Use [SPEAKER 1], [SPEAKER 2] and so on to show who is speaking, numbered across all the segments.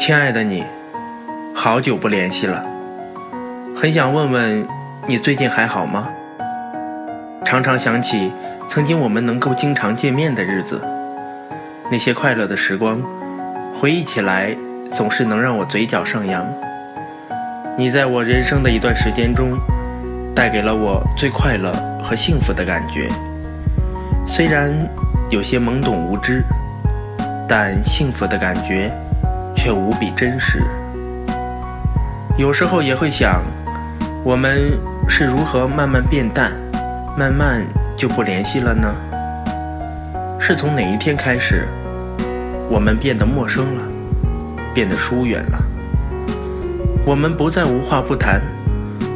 [SPEAKER 1] 亲爱的你，好久不联系了，很想问问你最近还好吗？常常想起曾经我们能够经常见面的日子，那些快乐的时光，回忆起来总是能让我嘴角上扬。你在我人生的一段时间中，带给了我最快乐和幸福的感觉，虽然有些懵懂无知，但幸福的感觉。却无比真实。有时候也会想，我们是如何慢慢变淡，慢慢就不联系了呢？是从哪一天开始，我们变得陌生了，变得疏远了？我们不再无话不谈，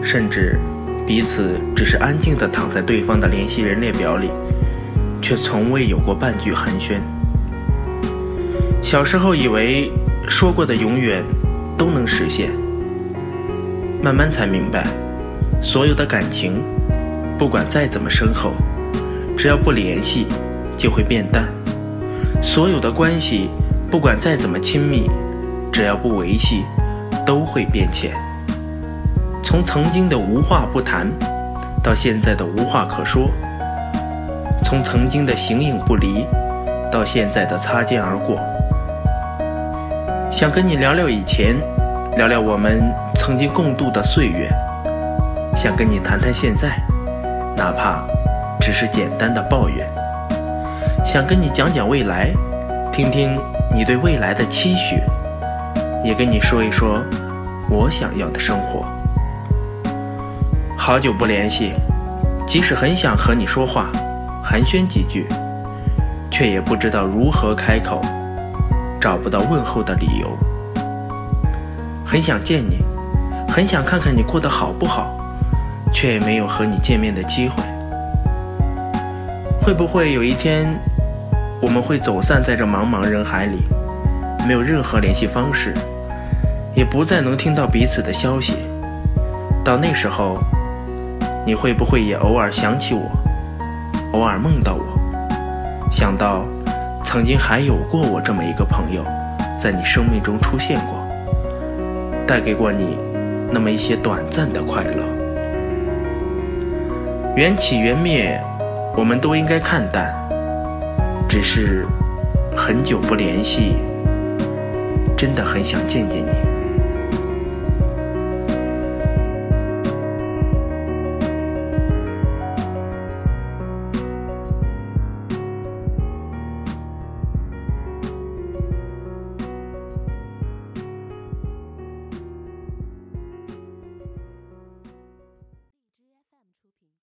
[SPEAKER 1] 甚至彼此只是安静地躺在对方的联系人列表里，却从未有过半句寒暄。小时候以为。说过的永远都能实现，慢慢才明白，所有的感情，不管再怎么深厚，只要不联系，就会变淡；所有的关系，不管再怎么亲密，只要不维系，都会变浅。从曾经的无话不谈，到现在的无话可说；从曾经的形影不离，到现在的擦肩而过。想跟你聊聊以前，聊聊我们曾经共度的岁月。想跟你谈谈现在，哪怕只是简单的抱怨。想跟你讲讲未来，听听你对未来的期许，也跟你说一说我想要的生活。好久不联系，即使很想和你说话，寒暄几句，却也不知道如何开口。找不到问候的理由，很想见你，很想看看你过得好不好，却没有和你见面的机会。会不会有一天，我们会走散在这茫茫人海里，没有任何联系方式，也不再能听到彼此的消息？到那时候，你会不会也偶尔想起我，偶尔梦到我，想到？曾经还有过我这么一个朋友，在你生命中出现过，带给过你那么一些短暂的快乐。缘起缘灭，我们都应该看淡。只是很久不联系，真的很想见见你。